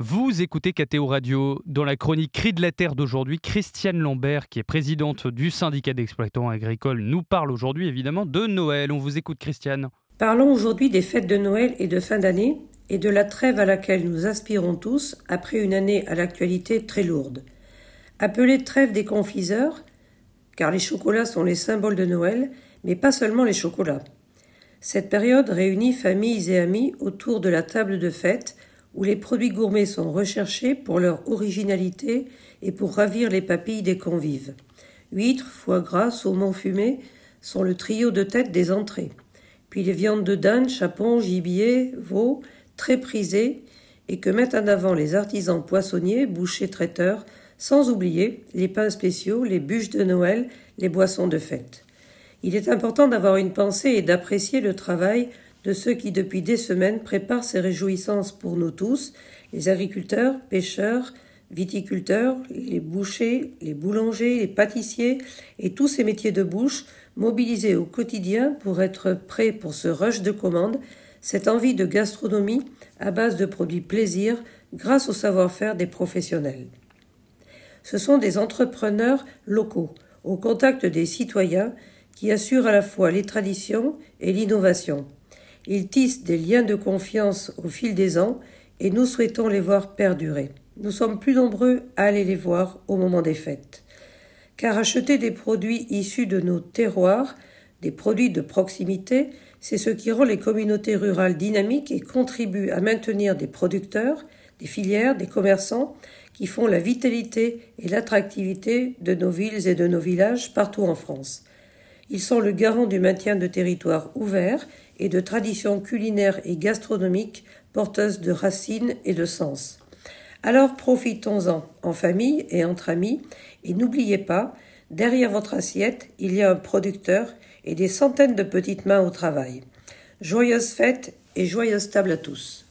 Vous écoutez KTO Radio. Dans la chronique Cri de la Terre d'aujourd'hui, Christiane Lambert, qui est présidente du syndicat d'exploitants agricoles, nous parle aujourd'hui évidemment de Noël. On vous écoute, Christiane. Parlons aujourd'hui des fêtes de Noël et de fin d'année et de la trêve à laquelle nous aspirons tous après une année à l'actualité très lourde. Appelée trêve des confiseurs, car les chocolats sont les symboles de Noël, mais pas seulement les chocolats. Cette période réunit familles et amis autour de la table de fête où les produits gourmets sont recherchés pour leur originalité et pour ravir les papilles des convives. Huîtres, foie gras, saumon fumé sont le trio de tête des entrées. Puis les viandes de dinde, chapon, gibier, veau, très prisées et que mettent en avant les artisans poissonniers, bouchers, traiteurs, sans oublier les pains spéciaux, les bûches de Noël, les boissons de fête. Il est important d'avoir une pensée et d'apprécier le travail de ceux qui depuis des semaines préparent ces réjouissances pour nous tous, les agriculteurs, pêcheurs, viticulteurs, les bouchers, les boulangers, les pâtissiers et tous ces métiers de bouche mobilisés au quotidien pour être prêts pour ce rush de commandes, cette envie de gastronomie à base de produits plaisir grâce au savoir-faire des professionnels. Ce sont des entrepreneurs locaux, au contact des citoyens, qui assurent à la fois les traditions et l'innovation. Ils tissent des liens de confiance au fil des ans et nous souhaitons les voir perdurer. Nous sommes plus nombreux à aller les voir au moment des fêtes. Car acheter des produits issus de nos terroirs, des produits de proximité, c'est ce qui rend les communautés rurales dynamiques et contribue à maintenir des producteurs, des filières, des commerçants qui font la vitalité et l'attractivité de nos villes et de nos villages partout en France. Ils sont le garant du maintien de territoires ouverts et de traditions culinaires et gastronomiques porteuses de racines et de sens. Alors profitons-en en famille et entre amis et n'oubliez pas, derrière votre assiette, il y a un producteur et des centaines de petites mains au travail. Joyeuses fêtes et joyeuse table à tous.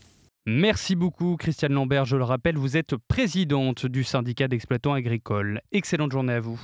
Merci beaucoup Christiane Lambert, je le rappelle, vous êtes présidente du syndicat d'exploitants agricoles. Excellente journée à vous.